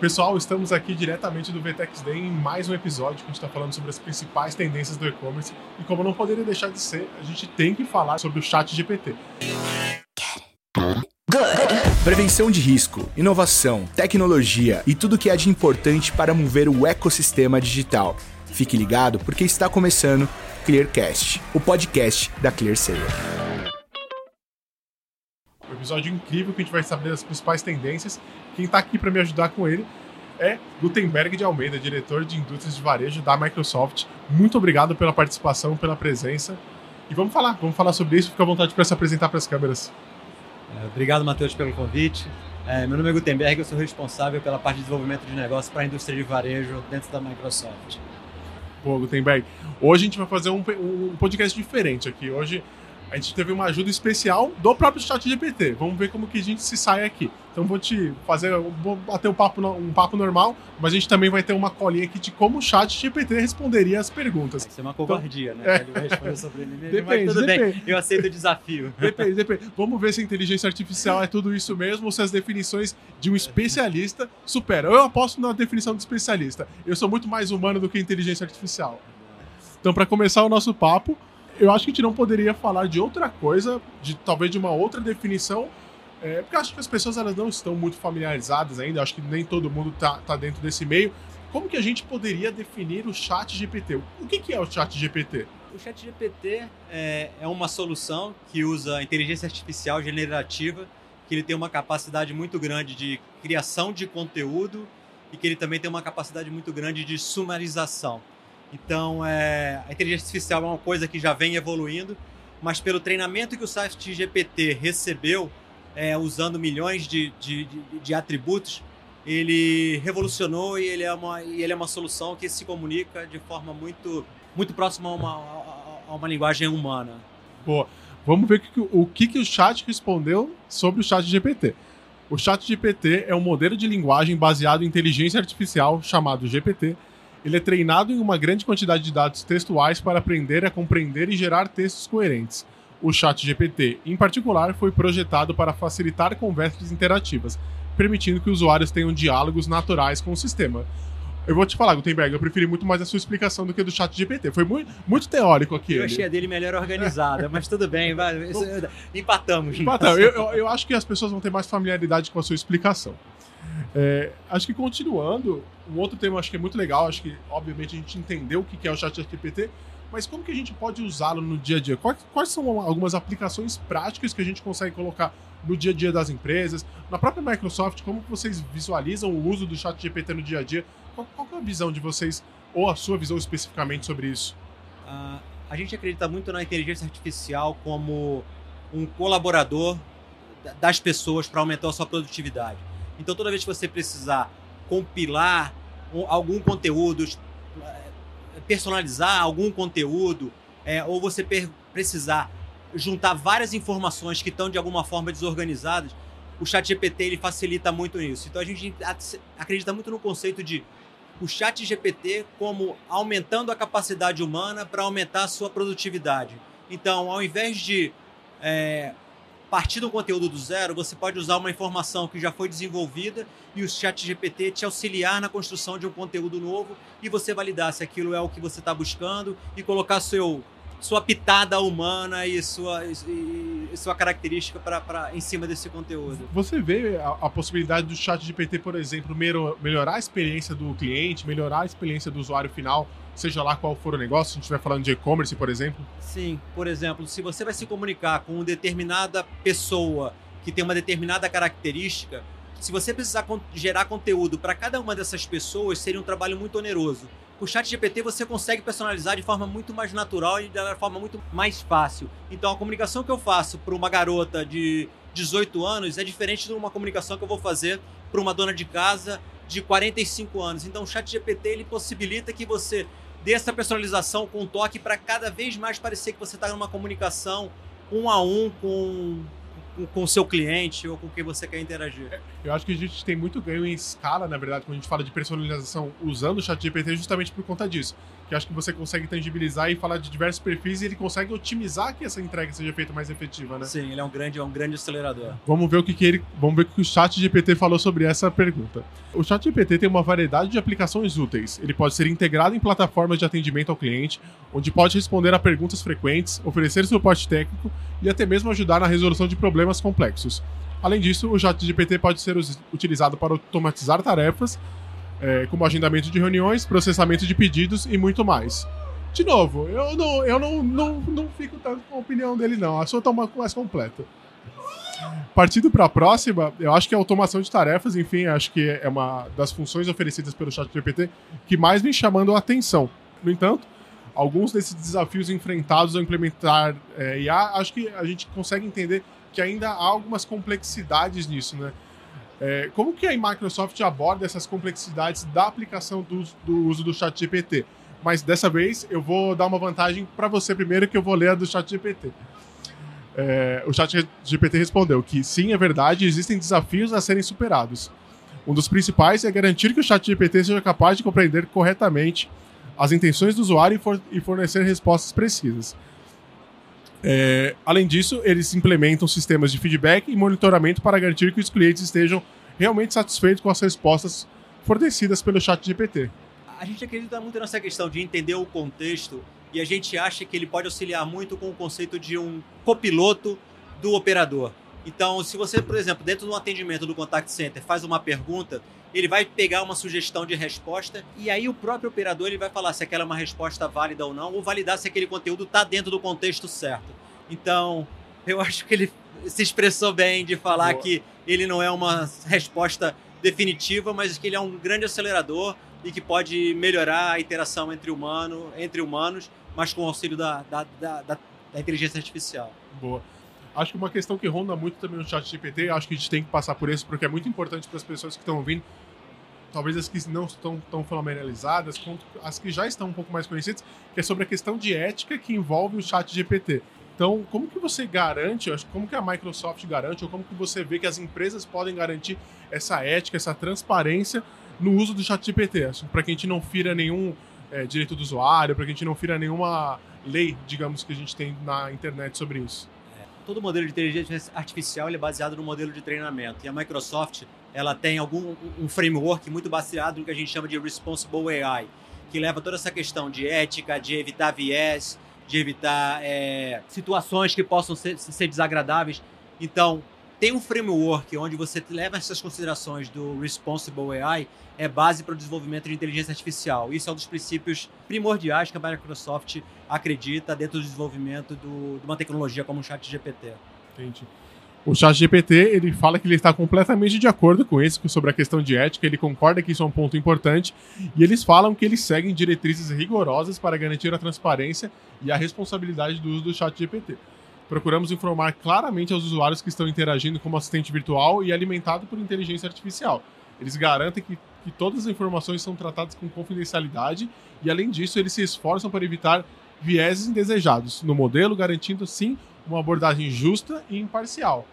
Pessoal, estamos aqui diretamente do VTEX Day em mais um episódio que a gente está falando sobre as principais tendências do e-commerce. E como não poderia deixar de ser, a gente tem que falar sobre o chat GPT. Prevenção de risco, inovação, tecnologia e tudo que há de importante para mover o ecossistema digital. Fique ligado porque está começando Clearcast, o podcast da ClearSale. Um episódio incrível que a gente vai saber as principais tendências. Quem está aqui para me ajudar com ele é Gutenberg de Almeida, diretor de indústrias de varejo da Microsoft. Muito obrigado pela participação, pela presença. E vamos falar, vamos falar sobre isso. Fica à vontade para se apresentar para as câmeras. É, obrigado, Matheus, pelo convite. É, meu nome é Gutenberg, eu sou responsável pela parte de desenvolvimento de negócios para a indústria de varejo dentro da Microsoft. Pô, Gutenberg, hoje a gente vai fazer um, um podcast diferente aqui. Hoje a gente teve uma ajuda especial do próprio chat GPT. Vamos ver como que a gente se sai aqui. Então vou te fazer, vou bater um papo, um papo normal, mas a gente também vai ter uma colinha aqui de como o chat GPT responderia as perguntas. Isso é uma covardia, então, né? É. Ele vai responder sobre ele mesmo, depende, mas tudo depende. bem, eu aceito o desafio. Depende, depende. Vamos ver se a inteligência artificial é tudo isso mesmo ou se as definições de um especialista superam. Eu aposto na definição de especialista. Eu sou muito mais humano do que inteligência artificial. Então, para começar o nosso papo, eu acho que a gente não poderia falar de outra coisa, de talvez de uma outra definição, é, porque acho que as pessoas elas não estão muito familiarizadas ainda, acho que nem todo mundo está tá dentro desse meio. Como que a gente poderia definir o chat GPT? O que, que é o chat GPT? O chat GPT é, é uma solução que usa inteligência artificial generativa, que ele tem uma capacidade muito grande de criação de conteúdo e que ele também tem uma capacidade muito grande de sumarização. Então, é, a inteligência artificial é uma coisa que já vem evoluindo, mas pelo treinamento que o site GPT recebeu, é, usando milhões de, de, de, de, atributos, ele revolucionou e ele, é uma, e ele é uma solução que se comunica de forma muito, muito próxima a uma, a uma linguagem humana. Boa. Vamos ver o que, que o chat respondeu sobre o chat GPT. O chat GPT é um modelo de linguagem baseado em inteligência artificial chamado GPT, ele é treinado em uma grande quantidade de dados textuais para aprender a compreender e gerar textos coerentes. O Chat GPT, em particular, foi projetado para facilitar conversas interativas, permitindo que usuários tenham diálogos naturais com o sistema. Eu vou te falar, Gutenberg, eu preferi muito mais a sua explicação do que do chat GPT. Foi muito, muito teórico aqui. Eu achei a dele melhor organizada, mas tudo bem, vai, empatamos. Empatamos. Eu, eu, eu acho que as pessoas vão ter mais familiaridade com a sua explicação. É, acho que continuando, um outro tema acho que é muito legal, acho que obviamente a gente entendeu o que é o chat GPT, mas como que a gente pode usá-lo no dia a dia? Quais, quais, são algumas aplicações práticas que a gente consegue colocar no dia a dia das empresas? Na própria Microsoft, como vocês visualizam o uso do chat GPT no dia a dia? Qual, qual é a visão de vocês, ou a sua visão especificamente sobre isso? Uh, a gente acredita muito na inteligência artificial como um colaborador das pessoas para aumentar a sua produtividade. Então, toda vez que você precisar compilar algum conteúdo, personalizar algum conteúdo, é, ou você precisar juntar várias informações que estão de alguma forma desorganizadas, o chat GPT ele facilita muito isso. Então a gente acredita muito no conceito de o chat GPT como aumentando a capacidade humana para aumentar a sua produtividade. Então, ao invés de é, partir do conteúdo do zero, você pode usar uma informação que já foi desenvolvida e o chat GPT te auxiliar na construção de um conteúdo novo e você validar se aquilo é o que você está buscando e colocar seu, sua pitada humana e sua, e, sua característica pra, pra, em cima desse conteúdo. Você vê a, a possibilidade do chat GPT, por exemplo, melhorar a experiência do cliente, melhorar a experiência do usuário final seja lá qual for o negócio, se a gente estiver falando de e-commerce, por exemplo? Sim, por exemplo, se você vai se comunicar com uma determinada pessoa que tem uma determinada característica, se você precisar gerar conteúdo para cada uma dessas pessoas, seria um trabalho muito oneroso. Com o chat GPT você consegue personalizar de forma muito mais natural e de forma muito mais fácil. Então a comunicação que eu faço para uma garota de 18 anos é diferente de uma comunicação que eu vou fazer para uma dona de casa de 45 anos. Então o chat GPT ele possibilita que você dessa personalização com toque para cada vez mais parecer que você está numa comunicação um a um com, com o seu cliente ou com quem você quer interagir. Eu acho que a gente tem muito ganho em escala, na verdade, quando a gente fala de personalização usando o chat GPT justamente por conta disso. Que acho que você consegue tangibilizar e falar de diversos perfis e ele consegue otimizar que essa entrega seja feita mais efetiva, né? Sim, ele é um grande, é um grande acelerador. Vamos ver o que, que ele, vamos ver o que o chat GPT falou sobre essa pergunta. O chat GPT tem uma variedade de aplicações úteis. Ele pode ser integrado em plataformas de atendimento ao cliente, onde pode responder a perguntas frequentes, oferecer suporte técnico e até mesmo ajudar na resolução de problemas complexos. Além disso, o chat GPT pode ser utilizado para automatizar tarefas, é, como agendamento de reuniões, processamento de pedidos e muito mais. De novo, eu não, eu não, não, não fico tanto com a opinião dele, não. A sua está mais completa. Partindo para a próxima, eu acho que a automação de tarefas, enfim, acho que é uma das funções oferecidas pelo chat GPT que mais vem chamando a atenção. No entanto, alguns desses desafios enfrentados ao implementar é, IA, acho que a gente consegue entender que ainda há algumas complexidades nisso, né? É, como que a Microsoft aborda essas complexidades da aplicação do, do uso do chat GPT? Mas dessa vez eu vou dar uma vantagem para você primeiro, que eu vou ler a do chat GPT. É, o chat GPT respondeu que sim, é verdade, existem desafios a serem superados. Um dos principais é garantir que o chat GPT seja capaz de compreender corretamente as intenções do usuário e fornecer respostas precisas. É, além disso, eles implementam sistemas de feedback e monitoramento para garantir que os clientes estejam realmente satisfeitos com as respostas fornecidas pelo chat GPT. A gente acredita muito nessa questão de entender o contexto e a gente acha que ele pode auxiliar muito com o conceito de um copiloto do operador. Então, se você, por exemplo, dentro do atendimento do contact center faz uma pergunta, ele vai pegar uma sugestão de resposta e aí o próprio operador ele vai falar se aquela é uma resposta válida ou não, ou validar se aquele conteúdo está dentro do contexto certo. Então, eu acho que ele se expressou bem de falar Boa. que ele não é uma resposta definitiva, mas que ele é um grande acelerador e que pode melhorar a interação entre, humano, entre humanos, mas com o auxílio da, da, da, da, da inteligência artificial. Boa. Acho que uma questão que ronda muito também no chat GPT, acho que a gente tem que passar por isso, porque é muito importante para as pessoas que estão ouvindo, talvez as que não estão tão familiarizadas, quanto as que já estão um pouco mais conhecidas, que é sobre a questão de ética que envolve o chat GPT. Então, como que você garante, como que a Microsoft garante, ou como que você vê que as empresas podem garantir essa ética, essa transparência no uso do chat GPT? Para que a gente não fira nenhum é, direito do usuário, para que a gente não fira nenhuma lei, digamos, que a gente tem na internet sobre isso todo modelo de inteligência artificial é baseado no modelo de treinamento. E a Microsoft ela tem algum um framework muito baseado no que a gente chama de Responsible AI, que leva toda essa questão de ética, de evitar viés, de evitar é, situações que possam ser, ser desagradáveis. Então, tem um framework onde você leva essas considerações do Responsible AI, é base para o desenvolvimento de inteligência artificial. Isso é um dos princípios primordiais que a Microsoft acredita dentro do desenvolvimento do, de uma tecnologia como o ChatGPT. Entendi. O ChatGPT ele fala que ele está completamente de acordo com isso, sobre a questão de ética, ele concorda que isso é um ponto importante, e eles falam que eles seguem diretrizes rigorosas para garantir a transparência e a responsabilidade do uso do ChatGPT. Procuramos informar claramente aos usuários que estão interagindo como assistente virtual e alimentado por inteligência artificial. Eles garantem que, que todas as informações são tratadas com confidencialidade e, além disso, eles se esforçam para evitar vieses indesejados no modelo, garantindo, sim, uma abordagem justa e imparcial.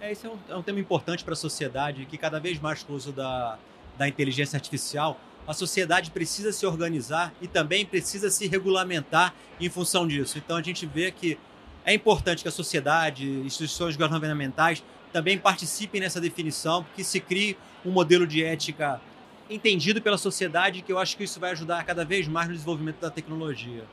É, esse é um, é um tema importante para a sociedade, que cada vez mais com o uso da, da inteligência artificial, a sociedade precisa se organizar e também precisa se regulamentar em função disso. Então a gente vê que é importante que a sociedade, instituições governamentais também participem nessa definição, que se crie um modelo de ética entendido pela sociedade, que eu acho que isso vai ajudar cada vez mais no desenvolvimento da tecnologia.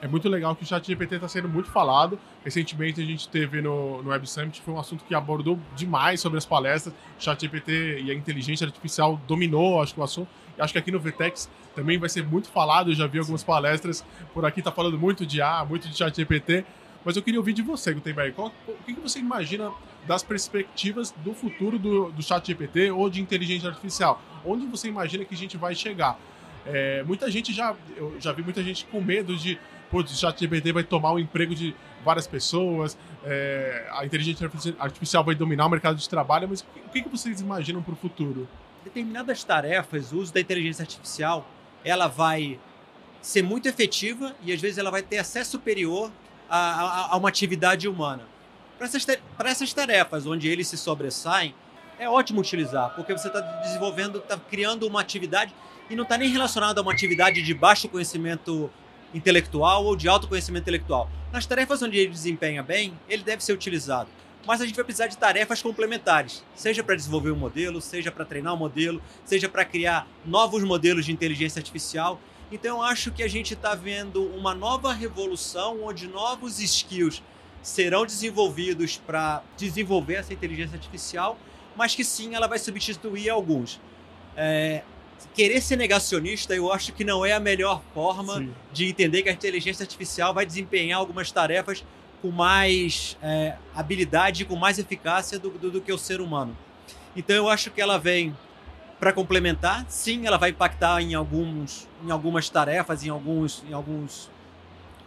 É muito legal que o ChatGPT está sendo muito falado. Recentemente a gente teve no, no Web Summit, foi um assunto que abordou demais sobre as palestras. O ChatGPT e a inteligência artificial dominou, acho que o assunto. E acho que aqui no VTEX também vai ser muito falado. Eu já vi algumas palestras por aqui, está falando muito de A, muito de ChatGPT. Mas eu queria ouvir de você, Gutenberg. Qual, o que, você imagina das perspectivas do futuro do, do chat GPT ou de inteligência artificial? Onde você imagina que a gente vai chegar? É, muita gente já, eu já vi muita gente com medo de, pô, o chat GPT vai tomar o emprego de várias pessoas, é, a inteligência artificial vai dominar o mercado de trabalho, mas o que, que vocês imaginam para o futuro? Determinadas tarefas, o uso da inteligência artificial, ela vai ser muito efetiva e às vezes ela vai ter acesso superior a, a, a uma atividade humana. Para essas, essas tarefas onde eles se sobressaem, é ótimo utilizar, porque você está desenvolvendo, está criando uma atividade e não está nem relacionado a uma atividade de baixo conhecimento intelectual ou de alto conhecimento intelectual. Nas tarefas onde ele desempenha bem, ele deve ser utilizado. Mas a gente vai precisar de tarefas complementares, seja para desenvolver um modelo, seja para treinar um modelo, seja para criar novos modelos de inteligência artificial. Então eu acho que a gente está vendo uma nova revolução onde novos skills serão desenvolvidos para desenvolver essa inteligência artificial, mas que sim, ela vai substituir alguns. É, querer ser negacionista, eu acho que não é a melhor forma sim. de entender que a inteligência artificial vai desempenhar algumas tarefas com mais é, habilidade, com mais eficácia do, do, do que o ser humano. Então eu acho que ela vem para complementar. Sim, ela vai impactar em, alguns, em algumas tarefas, em, alguns, em, alguns,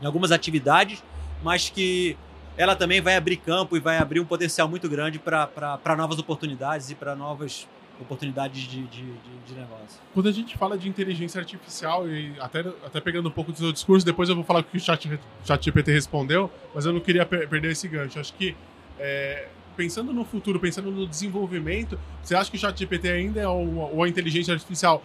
em algumas atividades, mas que ela também vai abrir campo e vai abrir um potencial muito grande para novas oportunidades e para novas oportunidades de, de, de, negócio. Quando a gente fala de inteligência artificial, e até, até pegando um pouco do seu discurso, depois eu vou falar o que o chat, chat GPT respondeu, mas eu não queria per perder esse gancho. Acho que é, pensando no futuro, pensando no desenvolvimento, você acha que o chat GPT ainda é ou, ou a inteligência artificial,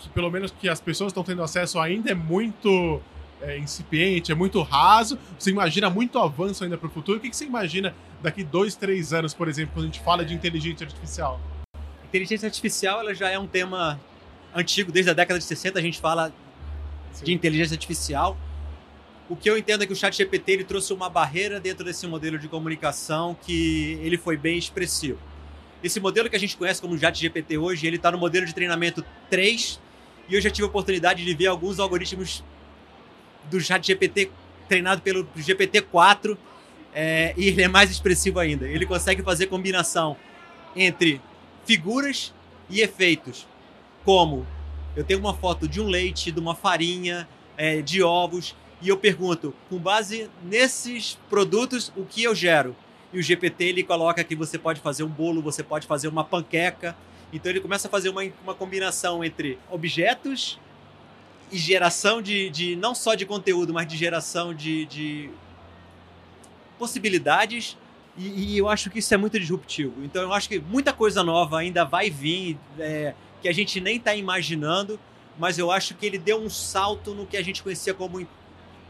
que pelo menos que as pessoas estão tendo acesso ainda é muito é, incipiente, é muito raso. Você imagina muito avanço ainda para o futuro. O que, que você imagina daqui dois, três anos, por exemplo, quando a gente fala de inteligência artificial? Inteligência artificial ela já é um tema antigo, desde a década de 60 a gente fala Sim. de inteligência artificial. O que eu entendo é que o chat GPT ele trouxe uma barreira dentro desse modelo de comunicação que ele foi bem expressivo. Esse modelo que a gente conhece como chat GPT hoje, ele está no modelo de treinamento 3 e eu já tive a oportunidade de ver alguns algoritmos do chat GPT treinado pelo GPT-4 é, e ele é mais expressivo ainda. Ele consegue fazer combinação entre figuras e efeitos, como eu tenho uma foto de um leite, de uma farinha, é, de ovos, e eu pergunto, com base nesses produtos, o que eu gero? E o GPT ele coloca que você pode fazer um bolo, você pode fazer uma panqueca. Então ele começa a fazer uma, uma combinação entre objetos e geração de, de não só de conteúdo, mas de geração de, de possibilidades e, e, eu acho que isso é muito disruptivo. Então eu acho que muita coisa nova ainda vai vir, é, que a gente nem está imaginando, mas eu acho que ele deu um salto no que a gente conhecia como,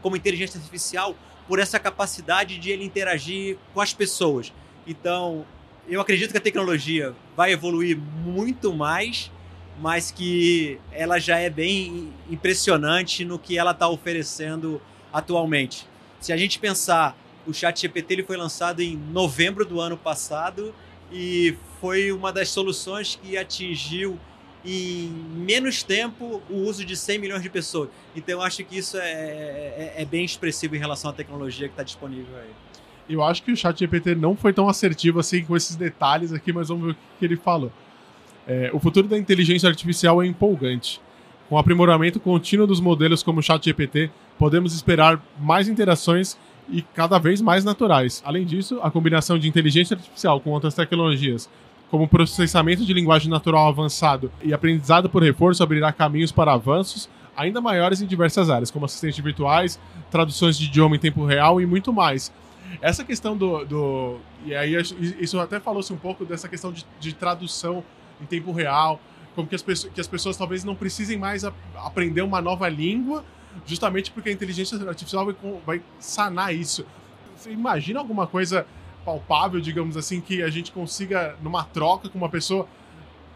como inteligência artificial, por essa capacidade de ele interagir com as pessoas. Então, eu acredito que a tecnologia vai evoluir muito mais, mas que ela já é bem impressionante no que ela está oferecendo atualmente. Se a gente pensar o ChatGPT ele foi lançado em novembro do ano passado e foi uma das soluções que atingiu em menos tempo o uso de 100 milhões de pessoas. Então eu acho que isso é, é, é bem expressivo em relação à tecnologia que está disponível aí. Eu acho que o ChatGPT não foi tão assertivo assim com esses detalhes aqui, mas vamos ver o que ele falou. É, o futuro da inteligência artificial é empolgante. Com o aprimoramento contínuo dos modelos como o ChatGPT, podemos esperar mais interações e cada vez mais naturais. Além disso, a combinação de inteligência artificial com outras tecnologias, como processamento de linguagem natural avançado e aprendizado por reforço, abrirá caminhos para avanços ainda maiores em diversas áreas, como assistentes virtuais, traduções de idioma em tempo real e muito mais. Essa questão do. do e aí, isso até falou-se um pouco dessa questão de, de tradução em tempo real, como que as, pessoas, que as pessoas talvez não precisem mais a, aprender uma nova língua justamente porque a inteligência artificial vai, vai sanar isso. Você imagina alguma coisa palpável, digamos assim, que a gente consiga, numa troca com uma pessoa,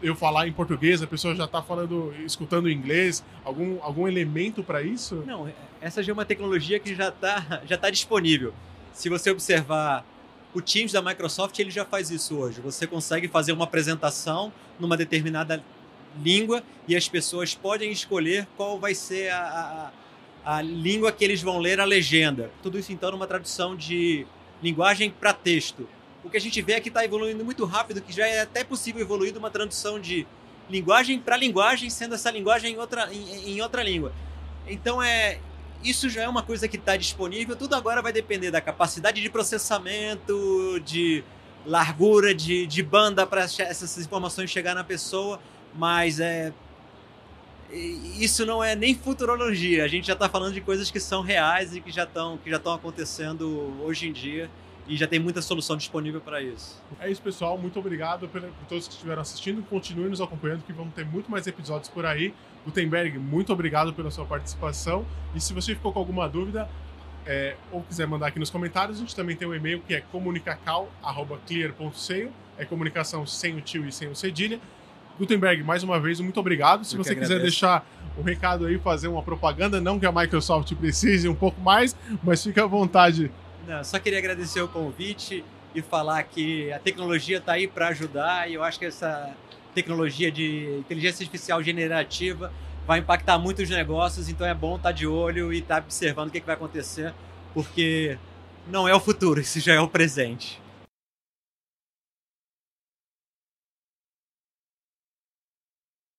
eu falar em português, a pessoa já está falando, escutando inglês, algum, algum elemento para isso? Não, essa já é uma tecnologia que já está já tá disponível. Se você observar o Teams da Microsoft, ele já faz isso hoje. Você consegue fazer uma apresentação numa determinada língua e as pessoas podem escolher qual vai ser a, a a língua que eles vão ler a legenda. Tudo isso então numa tradução de linguagem para texto. O que a gente vê é que está evoluindo muito rápido, que já é até possível evoluir uma tradução de linguagem para linguagem, sendo essa linguagem em outra, em, em outra língua. Então é isso já é uma coisa que está disponível. Tudo agora vai depender da capacidade de processamento, de largura de, de banda para essas informações chegar na pessoa. Mas é, isso não é nem futurologia. A gente já está falando de coisas que são reais e que já estão que já estão acontecendo hoje em dia. e já tem muita solução disponível para isso. É isso, pessoal. Muito obrigado por todos que estiveram assistindo. Continue nos acompanhando, que vamos ter muito mais episódios por aí. Gutenberg, muito obrigado pela sua participação. E se você ficou com alguma dúvida, é, ou quiser mandar aqui nos comentários, a gente também tem um e-mail que é comunicacal.clear.seio. É comunicação sem o tio e sem o cedilha. Gutenberg, mais uma vez, muito obrigado. Se Eu você quiser deixar um recado aí, fazer uma propaganda, não que a Microsoft precise um pouco mais, mas fique à vontade. Não, só queria agradecer o convite e falar que a tecnologia está aí para ajudar e eu acho que essa tecnologia de inteligência artificial generativa vai impactar muito os negócios, então é bom estar de olho e estar observando o que, que vai acontecer, porque não é o futuro, isso já é o presente.